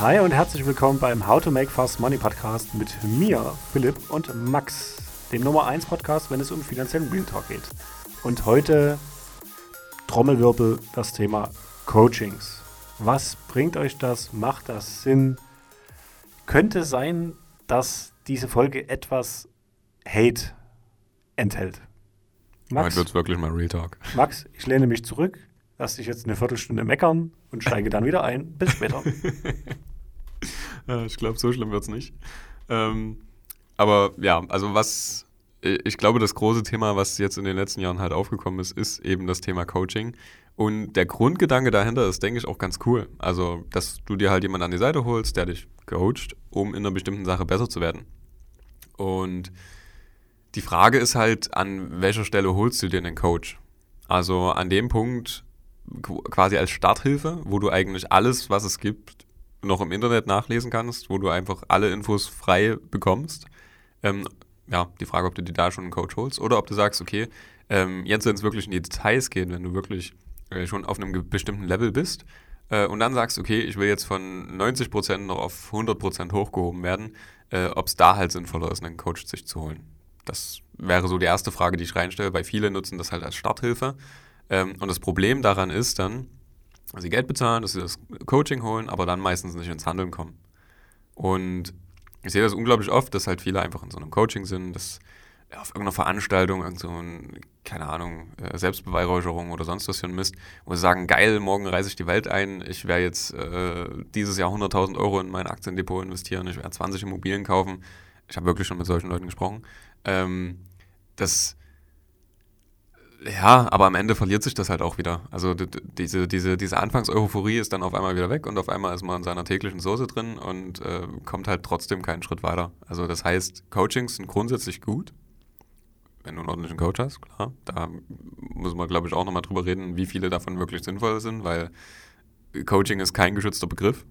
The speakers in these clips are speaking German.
Hi und herzlich willkommen beim How to Make Fast Money Podcast mit mir, Philipp und Max, dem Nummer 1 Podcast, wenn es um finanziellen Real Talk geht. Und heute Trommelwirbel das Thema Coachings. Was bringt euch das? Macht das Sinn? Könnte sein, dass diese Folge etwas Hate enthält. Max, Heute wird wirklich mal Real Talk. Max, ich lehne mich zurück, lass dich jetzt eine Viertelstunde meckern und steige dann wieder ein. Bis später. ich glaube, so schlimm wird es nicht. Ähm, aber ja, also was, ich glaube, das große Thema, was jetzt in den letzten Jahren halt aufgekommen ist, ist eben das Thema Coaching. Und der Grundgedanke dahinter ist, denke ich, auch ganz cool. Also, dass du dir halt jemanden an die Seite holst, der dich coacht, um in einer bestimmten Sache besser zu werden. Und die Frage ist halt, an welcher Stelle holst du dir einen Coach? Also an dem Punkt quasi als Starthilfe, wo du eigentlich alles, was es gibt, noch im Internet nachlesen kannst, wo du einfach alle Infos frei bekommst. Ähm, ja, die Frage, ob du dir da schon einen Coach holst oder ob du sagst, okay, ähm, jetzt, wenn es wirklich in die Details geht, wenn du wirklich äh, schon auf einem bestimmten Level bist äh, und dann sagst, okay, ich will jetzt von 90% noch auf 100% hochgehoben werden, äh, ob es da halt sinnvoller ist, einen Coach sich zu holen. Das wäre so die erste Frage, die ich reinstelle, weil viele nutzen das halt als Starthilfe. Ähm, und das Problem daran ist dann, dass sie Geld bezahlen, dass sie das Coaching holen, aber dann meistens nicht ins Handeln kommen. Und ich sehe das unglaublich oft, dass halt viele einfach in so einem Coaching sind, dass auf irgendeiner Veranstaltung, irgend so ein, keine Ahnung, äh, Selbstbeweihräucherung oder sonst was für ein Mist, wo sie sagen, geil, morgen reise ich die Welt ein, ich werde jetzt äh, dieses Jahr 100.000 Euro in mein Aktiendepot investieren, ich werde 20 Immobilien kaufen. Ich habe wirklich schon mit solchen Leuten gesprochen. Ähm, das, ja, aber am Ende verliert sich das halt auch wieder. Also diese, diese, diese Anfangseuphorie ist dann auf einmal wieder weg und auf einmal ist man in seiner täglichen Soße drin und äh, kommt halt trotzdem keinen Schritt weiter. Also das heißt, Coachings sind grundsätzlich gut, wenn du einen ordentlichen Coach hast, klar. Da muss man, glaube ich, auch nochmal drüber reden, wie viele davon wirklich sinnvoll sind, weil Coaching ist kein geschützter Begriff.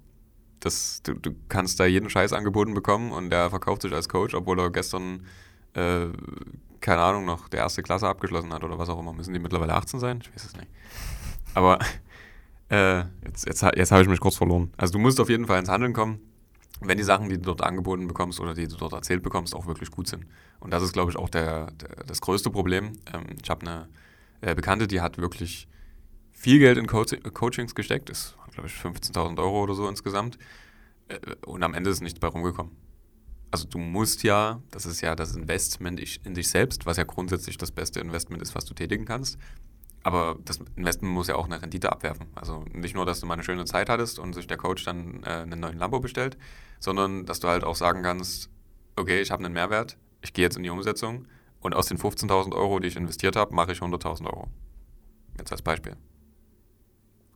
Das, du, du kannst da jeden Scheiß angeboten bekommen und der verkauft sich als Coach, obwohl er gestern äh, keine Ahnung, noch der erste Klasse abgeschlossen hat oder was auch immer. Müssen die mittlerweile 18 sein? Ich weiß es nicht. Aber äh, jetzt, jetzt, jetzt habe ich mich kurz verloren. Also du musst auf jeden Fall ins Handeln kommen, wenn die Sachen, die du dort angeboten bekommst oder die du dort erzählt bekommst, auch wirklich gut sind. Und das ist, glaube ich, auch der, der das größte Problem. Ähm, ich habe eine äh, Bekannte, die hat wirklich viel Geld in Co Coachings gesteckt. Das waren, glaube ich, 15.000 Euro oder so insgesamt. Äh, und am Ende ist nichts bei rumgekommen also du musst ja, das ist ja das Investment in dich selbst, was ja grundsätzlich das beste Investment ist, was du tätigen kannst. Aber das Investment muss ja auch eine Rendite abwerfen. Also nicht nur, dass du mal eine schöne Zeit hattest und sich der Coach dann äh, einen neuen Lambo bestellt, sondern dass du halt auch sagen kannst, okay, ich habe einen Mehrwert, ich gehe jetzt in die Umsetzung und aus den 15.000 Euro, die ich investiert habe, mache ich 100.000 Euro. Jetzt als Beispiel.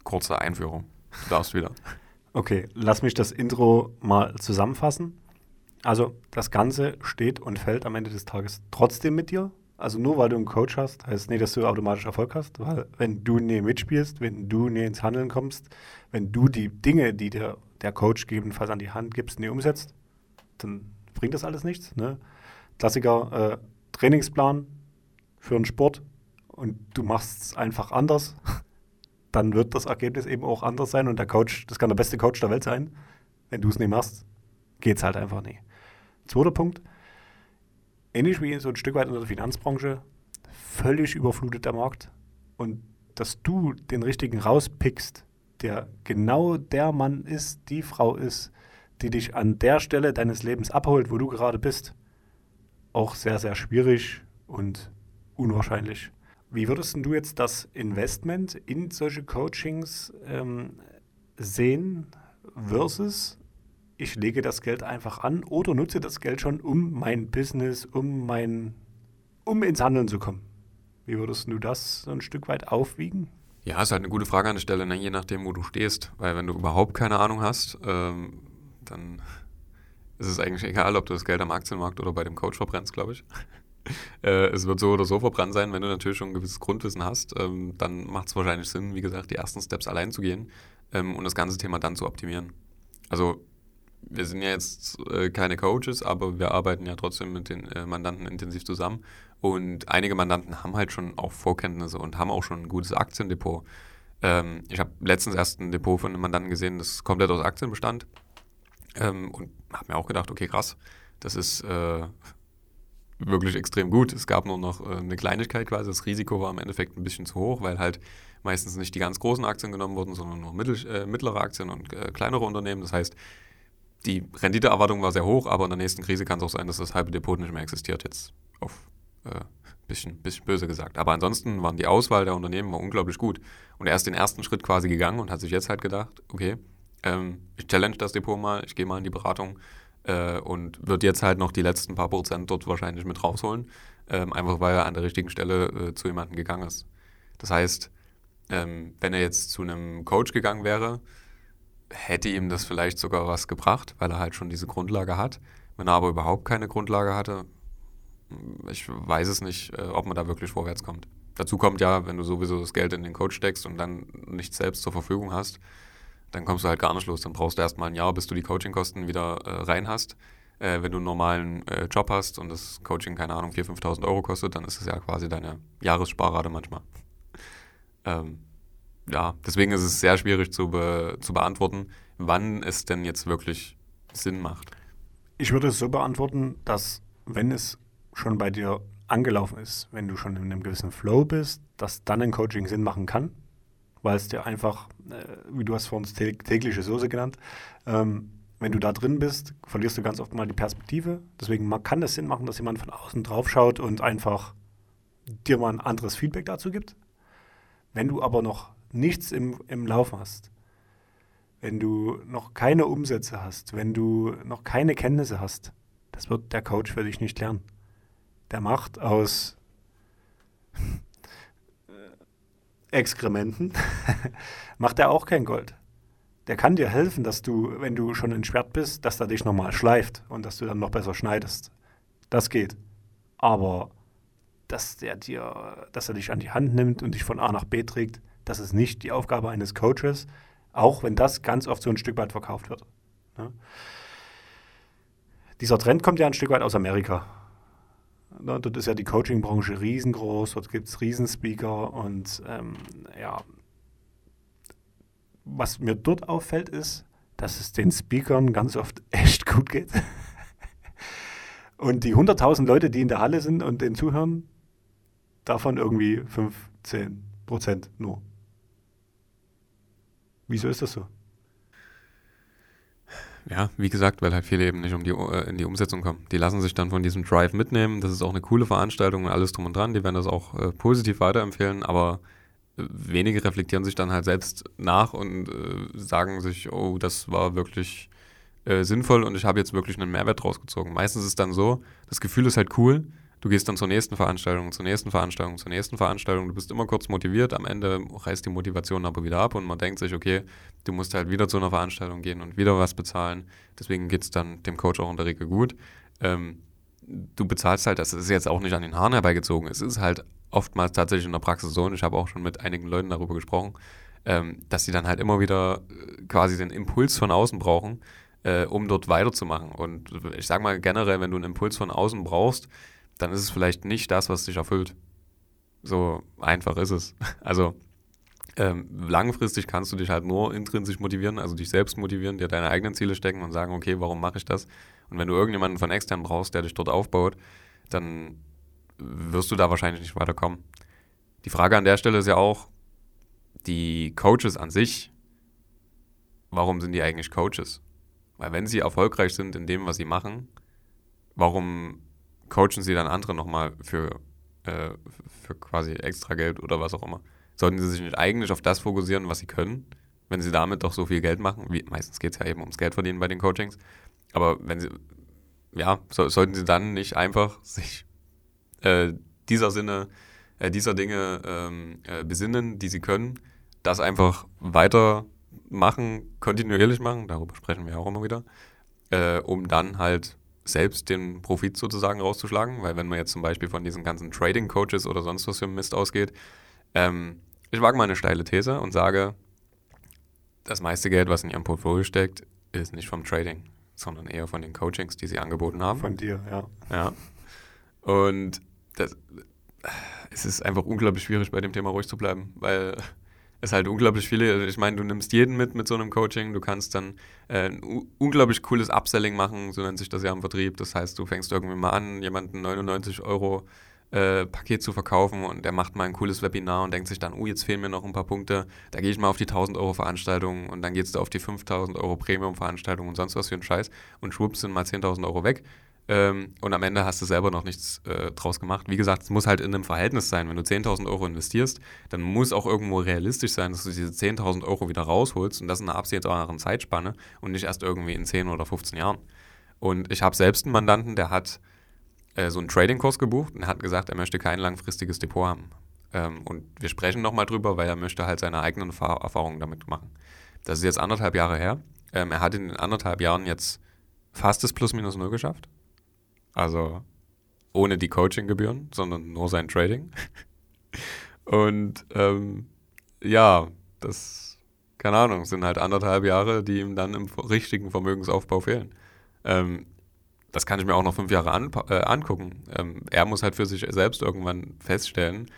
Kurze Einführung. Du darfst wieder. Okay, lass mich das Intro mal zusammenfassen. Also das Ganze steht und fällt am Ende des Tages trotzdem mit dir. Also nur weil du einen Coach hast, heißt nicht, dass du automatisch Erfolg hast, weil wenn du nie mitspielst, wenn du nie ins Handeln kommst, wenn du die Dinge, die dir der Coach gegebenenfalls an die Hand gibst, nie umsetzt, dann bringt das alles nichts. Ne? Klassiker äh, Trainingsplan für einen Sport und du machst es einfach anders, dann wird das Ergebnis eben auch anders sein und der Coach, das kann der beste Coach der Welt sein. Wenn du es nicht machst, geht es halt einfach nicht. Zweiter Punkt, ähnlich wie so ein Stück weit in der Finanzbranche, völlig überflutet der Markt. Und dass du den richtigen rauspickst, der genau der Mann ist, die Frau ist, die dich an der Stelle deines Lebens abholt, wo du gerade bist, auch sehr, sehr schwierig und unwahrscheinlich. Wie würdest du jetzt das Investment in solche Coachings ähm, sehen versus ich lege das Geld einfach an oder nutze das Geld schon, um mein Business, um mein, um ins Handeln zu kommen. Wie würdest du das so ein Stück weit aufwiegen? Ja, ist halt eine gute Frage an der Stelle, ne? je nachdem, wo du stehst. Weil wenn du überhaupt keine Ahnung hast, ähm, dann ist es eigentlich egal, ob du das Geld am Aktienmarkt oder bei dem Coach verbrennst, glaube ich. äh, es wird so oder so verbrannt sein, wenn du natürlich schon ein gewisses Grundwissen hast. Ähm, dann macht es wahrscheinlich Sinn, wie gesagt, die ersten Steps allein zu gehen ähm, und das ganze Thema dann zu optimieren. Also wir sind ja jetzt äh, keine Coaches, aber wir arbeiten ja trotzdem mit den äh, Mandanten intensiv zusammen. Und einige Mandanten haben halt schon auch Vorkenntnisse und haben auch schon ein gutes Aktiendepot. Ähm, ich habe letztens erst ein Depot von einem Mandanten gesehen, das komplett aus Aktien bestand. Ähm, und habe mir auch gedacht, okay, krass, das ist äh, wirklich extrem gut. Es gab nur noch äh, eine Kleinigkeit quasi. Das Risiko war im Endeffekt ein bisschen zu hoch, weil halt meistens nicht die ganz großen Aktien genommen wurden, sondern nur mittel, äh, mittlere Aktien und äh, kleinere Unternehmen. Das heißt, die Renditeerwartung war sehr hoch, aber in der nächsten Krise kann es auch sein, dass das halbe Depot nicht mehr existiert, jetzt auf äh, bisschen, bisschen böse gesagt. Aber ansonsten waren die Auswahl der Unternehmen unglaublich gut. Und er ist den ersten Schritt quasi gegangen und hat sich jetzt halt gedacht, okay, ähm, ich challenge das Depot mal, ich gehe mal in die Beratung äh, und wird jetzt halt noch die letzten paar Prozent dort wahrscheinlich mit rausholen, ähm, einfach weil er an der richtigen Stelle äh, zu jemandem gegangen ist. Das heißt, ähm, wenn er jetzt zu einem Coach gegangen wäre, hätte ihm das vielleicht sogar was gebracht, weil er halt schon diese Grundlage hat. Wenn er aber überhaupt keine Grundlage hatte, ich weiß es nicht, äh, ob man da wirklich vorwärts kommt. Dazu kommt ja, wenn du sowieso das Geld in den Coach steckst und dann nichts selbst zur Verfügung hast, dann kommst du halt gar nicht los. Dann brauchst du erstmal ein Jahr, bis du die Coachingkosten wieder äh, rein hast. Äh, wenn du einen normalen äh, Job hast und das Coaching, keine Ahnung, 4.000, 5.000 Euro kostet, dann ist es ja quasi deine Jahressparrate manchmal. ähm, ja, deswegen ist es sehr schwierig zu, be zu beantworten, wann es denn jetzt wirklich Sinn macht. Ich würde es so beantworten, dass wenn es schon bei dir angelaufen ist, wenn du schon in einem gewissen Flow bist, dass dann ein Coaching Sinn machen kann, weil es dir einfach, äh, wie du hast vor uns tägliche Soße genannt, ähm, wenn du da drin bist, verlierst du ganz oft mal die Perspektive. Deswegen kann es Sinn machen, dass jemand von außen drauf schaut und einfach dir mal ein anderes Feedback dazu gibt. Wenn du aber noch nichts im, im Laufen hast, wenn du noch keine Umsätze hast, wenn du noch keine Kenntnisse hast, das wird der Coach für dich nicht lernen. Der macht aus Exkrementen, macht er auch kein Gold. Der kann dir helfen, dass du, wenn du schon entschwert bist, dass er dich nochmal schleift und dass du dann noch besser schneidest. Das geht. Aber dass der dir, dass er dich an die Hand nimmt und dich von A nach B trägt, das ist nicht die Aufgabe eines Coaches, auch wenn das ganz oft so ein Stück weit verkauft wird. Ne? Dieser Trend kommt ja ein Stück weit aus Amerika. Ne, dort ist ja die Coaching-Branche riesengroß, dort gibt es Riesenspeaker und ähm, ja, was mir dort auffällt, ist, dass es den Speakern ganz oft echt gut geht. und die 100.000 Leute, die in der Halle sind und den zuhören, davon irgendwie 5, 10 Prozent nur. Wieso ist das so? Ja, wie gesagt, weil halt viele eben nicht um die, äh, in die Umsetzung kommen. Die lassen sich dann von diesem Drive mitnehmen. Das ist auch eine coole Veranstaltung und alles drum und dran. Die werden das auch äh, positiv weiterempfehlen, aber äh, wenige reflektieren sich dann halt selbst nach und äh, sagen sich, oh, das war wirklich äh, sinnvoll und ich habe jetzt wirklich einen Mehrwert rausgezogen. Meistens ist es dann so, das Gefühl ist halt cool, Du gehst dann zur nächsten Veranstaltung, zur nächsten Veranstaltung, zur nächsten Veranstaltung. Du bist immer kurz motiviert. Am Ende reißt die Motivation aber wieder ab und man denkt sich, okay, du musst halt wieder zu einer Veranstaltung gehen und wieder was bezahlen. Deswegen geht es dann dem Coach auch in der Regel gut. Ähm, du bezahlst halt, das ist jetzt auch nicht an den Haaren herbeigezogen. Es ist halt oftmals tatsächlich in der Praxis so, und ich habe auch schon mit einigen Leuten darüber gesprochen, ähm, dass sie dann halt immer wieder äh, quasi den Impuls von außen brauchen, äh, um dort weiterzumachen. Und ich sage mal generell, wenn du einen Impuls von außen brauchst, dann ist es vielleicht nicht das, was dich erfüllt. So einfach ist es. Also ähm, langfristig kannst du dich halt nur intrinsisch motivieren, also dich selbst motivieren, dir deine eigenen Ziele stecken und sagen, okay, warum mache ich das? Und wenn du irgendjemanden von extern brauchst, der dich dort aufbaut, dann wirst du da wahrscheinlich nicht weiterkommen. Die Frage an der Stelle ist ja auch, die Coaches an sich, warum sind die eigentlich Coaches? Weil wenn sie erfolgreich sind in dem, was sie machen, warum coachen sie dann andere nochmal für, äh, für quasi extra Geld oder was auch immer. Sollten sie sich nicht eigentlich auf das fokussieren, was sie können, wenn sie damit doch so viel Geld machen? Wie, meistens geht es ja eben ums Geld verdienen bei den Coachings. Aber wenn sie, ja, so, sollten sie dann nicht einfach sich äh, dieser Sinne, äh, dieser Dinge ähm, äh, besinnen, die sie können, das einfach weiter machen, kontinuierlich machen, darüber sprechen wir auch immer wieder, äh, um dann halt selbst den Profit sozusagen rauszuschlagen, weil wenn man jetzt zum Beispiel von diesen ganzen Trading-Coaches oder sonst was für Mist ausgeht, ähm, ich wage mal eine steile These und sage, das meiste Geld, was in ihrem Portfolio steckt, ist nicht vom Trading, sondern eher von den Coachings, die sie angeboten haben. Von dir, ja. Ja. Und das, es ist einfach unglaublich schwierig, bei dem Thema ruhig zu bleiben, weil es halt unglaublich viele, ich meine, du nimmst jeden mit mit so einem Coaching, du kannst dann äh, ein unglaublich cooles Upselling machen, so nennt sich das ja im Vertrieb. Das heißt, du fängst irgendwie mal an, jemanden 99 Euro äh, Paket zu verkaufen und der macht mal ein cooles Webinar und denkt sich dann, oh, jetzt fehlen mir noch ein paar Punkte, da gehe ich mal auf die 1000 Euro Veranstaltung und dann gehst du auf die 5000 Euro Premium Veranstaltung und sonst was für ein Scheiß und schwupps sind mal 10.000 Euro weg. Ähm, und am Ende hast du selber noch nichts äh, draus gemacht. Wie gesagt, es muss halt in einem Verhältnis sein. Wenn du 10.000 Euro investierst, dann muss auch irgendwo realistisch sein, dass du diese 10.000 Euro wieder rausholst und das in einer absehbaren Zeitspanne und nicht erst irgendwie in 10 oder 15 Jahren. Und ich habe selbst einen Mandanten, der hat äh, so einen Trading-Kurs gebucht und hat gesagt, er möchte kein langfristiges Depot haben. Ähm, und wir sprechen nochmal drüber, weil er möchte halt seine eigenen Erfahrungen damit machen. Das ist jetzt anderthalb Jahre her. Ähm, er hat in den anderthalb Jahren jetzt fast das Plus-Minus Null geschafft. Also ohne die Coaching-Gebühren, sondern nur sein Trading. und ähm, ja, das, keine Ahnung, sind halt anderthalb Jahre, die ihm dann im richtigen Vermögensaufbau fehlen. Ähm, das kann ich mir auch noch fünf Jahre an, äh, angucken. Ähm, er muss halt für sich selbst irgendwann feststellen,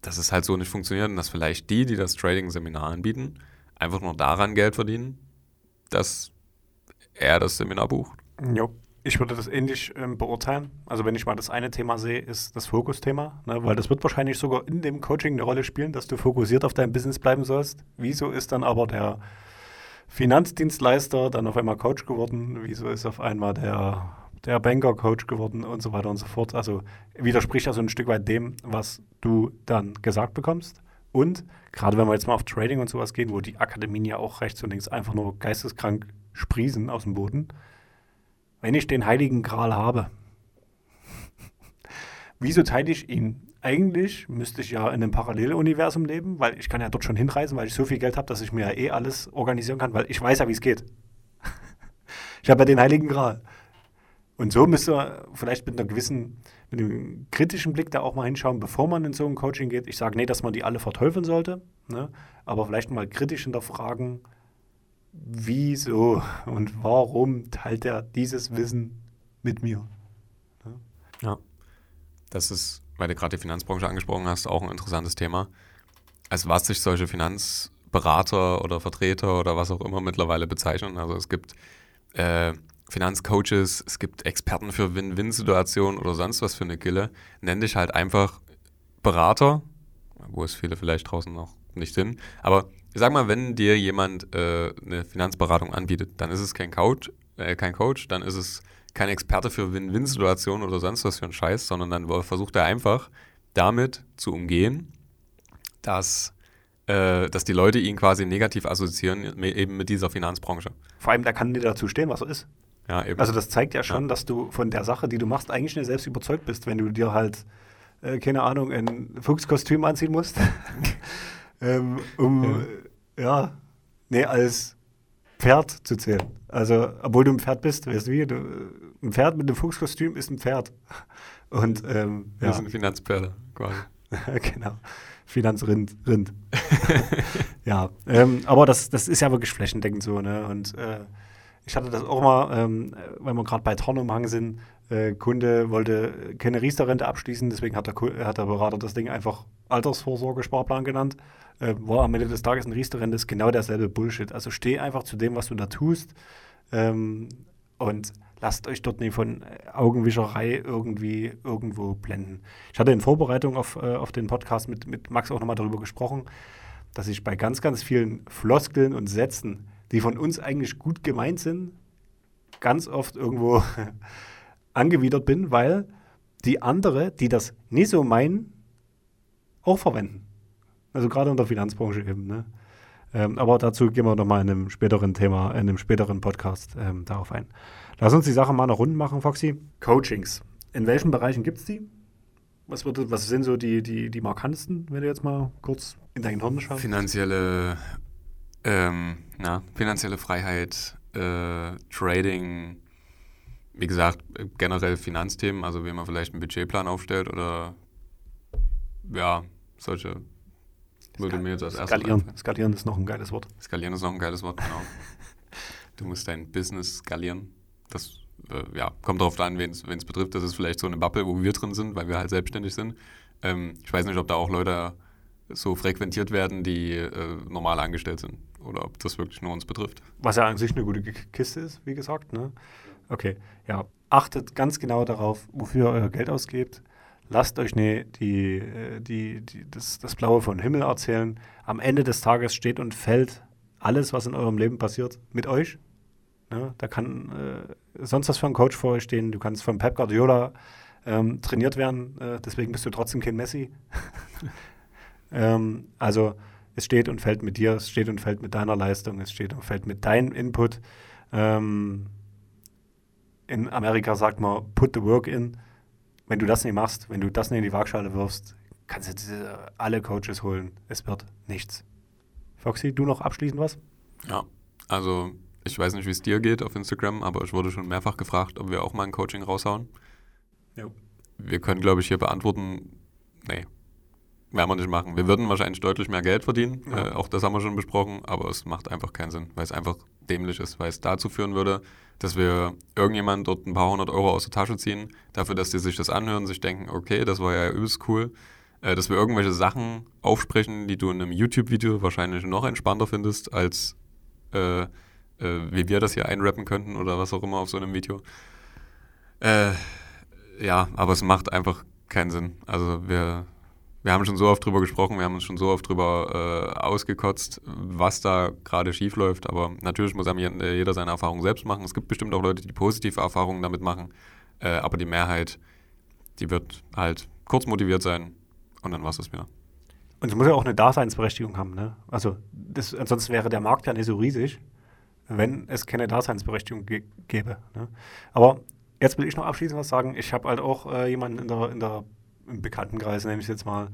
dass es halt so nicht funktioniert und dass vielleicht die, die das Trading-Seminar anbieten, einfach nur daran Geld verdienen, dass er das Seminar bucht. Jo. Ich würde das ähnlich ähm, beurteilen. Also wenn ich mal das eine Thema sehe, ist das Fokusthema, ne? weil das wird wahrscheinlich sogar in dem Coaching eine Rolle spielen, dass du fokussiert auf dein Business bleiben sollst. Wieso ist dann aber der Finanzdienstleister dann auf einmal Coach geworden? Wieso ist auf einmal der, der Banker Coach geworden und so weiter und so fort? Also widerspricht also ein Stück weit dem, was du dann gesagt bekommst. Und gerade wenn wir jetzt mal auf Trading und sowas gehen, wo die Akademien ja auch rechts und links einfach nur geisteskrank sprießen aus dem Boden, wenn ich den Heiligen Gral habe, wieso teile ich ihn? Eigentlich müsste ich ja in einem Paralleluniversum leben, weil ich kann ja dort schon hinreisen, weil ich so viel Geld habe, dass ich mir ja eh alles organisieren kann, weil ich weiß ja, wie es geht. ich habe ja den Heiligen Gral. Und so müsste man vielleicht mit einer gewissen, mit einem kritischen Blick da auch mal hinschauen, bevor man in so ein Coaching geht. Ich sage nicht, dass man die alle verteufeln sollte, ne? aber vielleicht mal kritisch hinterfragen, wieso und warum teilt er dieses Wissen mit mir? Ja, ja. das ist, weil du gerade die Finanzbranche angesprochen hast, auch ein interessantes Thema. Als was sich solche Finanzberater oder Vertreter oder was auch immer mittlerweile bezeichnen. Also es gibt äh, Finanzcoaches, es gibt Experten für Win-Win-Situationen oder sonst was für eine Gille. Nenn dich halt einfach Berater, wo es viele vielleicht draußen noch nicht sind. Aber ich sag mal, wenn dir jemand äh, eine Finanzberatung anbietet, dann ist es kein Coach, äh, kein Coach, dann ist es kein Experte für Win-Win-Situationen oder sonst was für ein Scheiß, sondern dann versucht er einfach damit zu umgehen, dass, äh, dass die Leute ihn quasi negativ assoziieren, eben mit dieser Finanzbranche. Vor allem, der kann dir dazu stehen, was er ist. Ja, eben. Also das zeigt ja schon, ja. dass du von der Sache, die du machst, eigentlich nicht selbst überzeugt bist, wenn du dir halt, äh, keine Ahnung, ein Fuchskostüm anziehen musst. ähm, um ja ja, nee, als Pferd zu zählen. Also, obwohl du ein Pferd bist, weißt du wie? Du, ein Pferd mit einem Fuchskostüm ist ein Pferd. Und, ähm, ja. Das sind Finanzpferde, quasi. genau. Finanzrind. Rind. ja, ähm, aber das, das ist ja wirklich flächendeckend so, ne? Und äh, ich hatte das auch mal, ähm, wenn wir gerade bei Tornomhang sind, äh, Kunde wollte keine Riester-Rente abschließen, deswegen hat der, hat der Berater das Ding einfach Altersvorsorge-Sparplan genannt äh, war am Ende des Tages ein Riester-Rennen, ist genau derselbe Bullshit. Also steh einfach zu dem, was du da tust ähm, und lasst euch dort nicht von Augenwischerei irgendwie irgendwo blenden. Ich hatte in Vorbereitung auf, äh, auf den Podcast mit, mit Max auch nochmal darüber gesprochen, dass ich bei ganz, ganz vielen Floskeln und Sätzen, die von uns eigentlich gut gemeint sind, ganz oft irgendwo angewidert bin, weil die andere, die das nie so meinen, auch verwenden. Also gerade in der Finanzbranche eben. Ne? Ähm, aber dazu gehen wir nochmal in einem späteren Thema, in einem späteren Podcast ähm, darauf ein. Lass uns die Sache mal noch rund machen, Foxy. Coachings. In welchen Bereichen gibt es die? Was, wird, was sind so die, die, die markantesten, wenn du jetzt mal kurz in deinen Hirn schaust? Finanzielle, ähm, na, finanzielle Freiheit, äh, Trading, wie gesagt, generell Finanzthemen, also wie man vielleicht einen Budgetplan aufstellt oder ja, solche würde mir jetzt als erstes skalieren. skalieren ist noch ein geiles Wort. Skalieren ist noch ein geiles Wort, genau. du musst dein Business skalieren. Das äh, ja, kommt darauf an, wen es betrifft. Das ist vielleicht so eine Bubble, wo wir drin sind, weil wir halt selbstständig sind. Ähm, ich weiß nicht, ob da auch Leute so frequentiert werden, die äh, normal angestellt sind. Oder ob das wirklich nur uns betrifft. Was ja an sich eine gute Kiste ist, wie gesagt. Ne? Okay, ja. Achtet ganz genau darauf, wofür ihr euer Geld ausgebt. Lasst euch ne, die, äh, die, die, das, das Blaue vom Himmel erzählen. Am Ende des Tages steht und fällt alles, was in eurem Leben passiert, mit euch. Ne? Da kann äh, sonst was für ein Coach vor euch stehen. Du kannst von Pep Guardiola ähm, trainiert werden. Äh, deswegen bist du trotzdem kein Messi. ähm, also es steht und fällt mit dir, es steht und fällt mit deiner Leistung, es steht und fällt mit deinem Input. Ähm, in Amerika sagt man, put the work in. Wenn du das nicht machst, wenn du das nicht in die Waagschale wirfst, kannst du alle Coaches holen. Es wird nichts. Foxy, du noch abschließend was? Ja, also ich weiß nicht, wie es dir geht auf Instagram, aber ich wurde schon mehrfach gefragt, ob wir auch mal ein Coaching raushauen. Jo. Wir können, glaube ich, hier beantworten, nee, werden wir nicht machen. Wir würden wahrscheinlich deutlich mehr Geld verdienen, ja. äh, auch das haben wir schon besprochen, aber es macht einfach keinen Sinn, weil es einfach dämlich ist, weil es dazu führen würde, dass wir irgendjemand dort ein paar hundert Euro aus der Tasche ziehen, dafür, dass die sich das anhören, sich denken, okay, das war ja übelst cool, äh, dass wir irgendwelche Sachen aufsprechen, die du in einem YouTube-Video wahrscheinlich noch entspannter findest, als äh, äh, wie wir das hier einrappen könnten oder was auch immer auf so einem Video. Äh, ja, aber es macht einfach keinen Sinn. Also wir, wir haben schon so oft drüber gesprochen, wir haben uns schon so oft drüber äh, ausgekotzt, was da gerade schief läuft. Aber natürlich muss jeder seine Erfahrungen selbst machen. Es gibt bestimmt auch Leute, die positive Erfahrungen damit machen. Äh, aber die Mehrheit, die wird halt kurz motiviert sein und dann war es das wieder. Und es muss ja auch eine Daseinsberechtigung haben. Ne? Also das, ansonsten wäre der Markt ja nicht so riesig, wenn es keine Daseinsberechtigung gäbe. Ne? Aber Jetzt will ich noch abschließend was sagen. Ich habe halt auch äh, jemanden in der, in der, im Bekanntenkreis, nehme ich jetzt mal,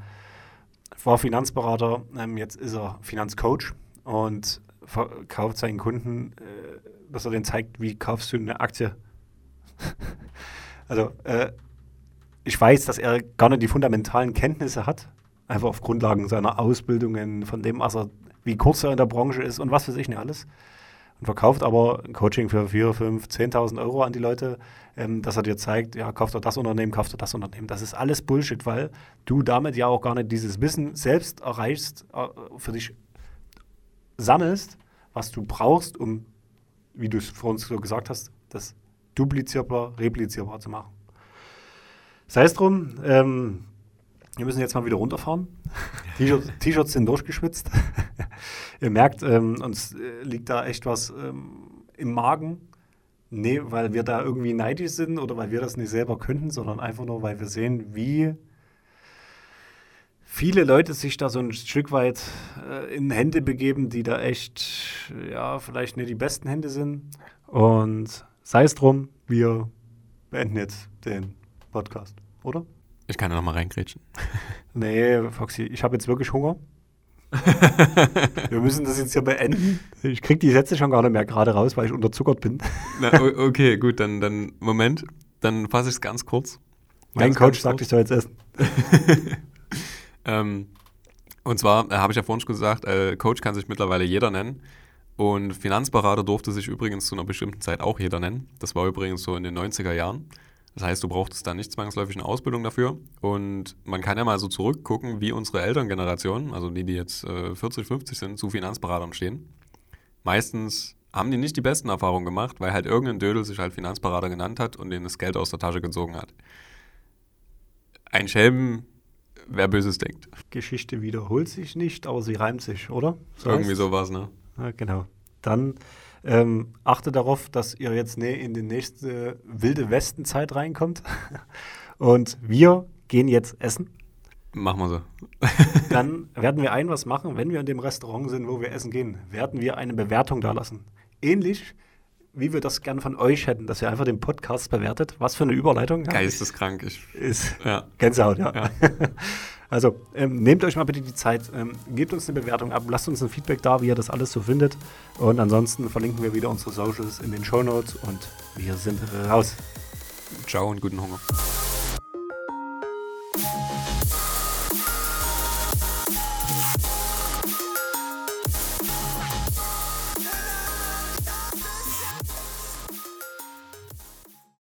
war Finanzberater, ähm, jetzt ist er Finanzcoach und verkauft seinen Kunden, äh, dass er denen zeigt, wie kaufst du eine Aktie. also äh, ich weiß, dass er gar nicht die fundamentalen Kenntnisse hat, einfach auf Grundlagen seiner Ausbildungen, von dem, was er, wie kurz er in der Branche ist und was für sich nicht alles und verkauft aber ein Coaching für 4, 5, 10.000 Euro an die Leute, ähm, dass er dir zeigt, ja, kauft doch das Unternehmen, kauft doch das Unternehmen. Das ist alles Bullshit, weil du damit ja auch gar nicht dieses Wissen selbst erreichst, äh, für dich sammelst, was du brauchst, um, wie du es vor uns so gesagt hast, das duplizierbar, replizierbar zu machen. Sei es drum, ähm, wir müssen jetzt mal wieder runterfahren. T-Shirts sind durchgeschwitzt. Ihr merkt, ähm, uns äh, liegt da echt was ähm, im Magen. Nee, weil wir da irgendwie neidisch sind oder weil wir das nicht selber könnten, sondern einfach nur, weil wir sehen, wie viele Leute sich da so ein Stück weit äh, in Hände begeben, die da echt, ja, vielleicht nicht die besten Hände sind. Und sei es drum, wir beenden jetzt den Podcast, oder? Ich kann ja noch mal reingrätschen. nee, Foxy, ich habe jetzt wirklich Hunger. Wir müssen das jetzt hier beenden. Ich kriege die Sätze schon gar nicht mehr gerade raus, weil ich unterzuckert bin. Na, okay, gut, dann, dann Moment, dann fasse ich es ganz kurz. Mein ganz, Coach ganz sagt, ich soll jetzt essen. ähm, und zwar äh, habe ich ja vorhin schon gesagt, äh, Coach kann sich mittlerweile jeder nennen. Und Finanzberater durfte sich übrigens zu einer bestimmten Zeit auch jeder nennen. Das war übrigens so in den 90er Jahren. Das heißt, du brauchtest da nicht zwangsläufig eine Ausbildung dafür. Und man kann ja mal so zurückgucken, wie unsere Elterngeneration, also die, die jetzt äh, 40, 50 sind, zu Finanzberatern stehen. Meistens haben die nicht die besten Erfahrungen gemacht, weil halt irgendein Dödel sich halt Finanzberater genannt hat und denen das Geld aus der Tasche gezogen hat. Ein Schelm, wer Böses denkt. Geschichte wiederholt sich nicht, aber sie reimt sich, oder? So Irgendwie sowas, ne? Ja, genau. Dann ähm, achtet darauf, dass ihr jetzt in die nächste wilde Westenzeit reinkommt. Und wir gehen jetzt essen. Machen wir so. Dann werden wir ein was machen, wenn wir in dem Restaurant sind, wo wir essen gehen, werden wir eine Bewertung da lassen. Ähnlich wie wir das gern von euch hätten, dass ihr einfach den Podcast bewertet. Was für eine Überleitung. Geisteskrank. Ich, ist ja. Gänsehaut, ja. ja. Also ähm, nehmt euch mal bitte die Zeit, ähm, gebt uns eine Bewertung ab, lasst uns ein Feedback da, wie ihr das alles so findet. Und ansonsten verlinken wir wieder unsere Socials in den Show Notes und wir sind raus. Ciao und guten Hunger.